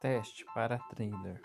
Teste para trailer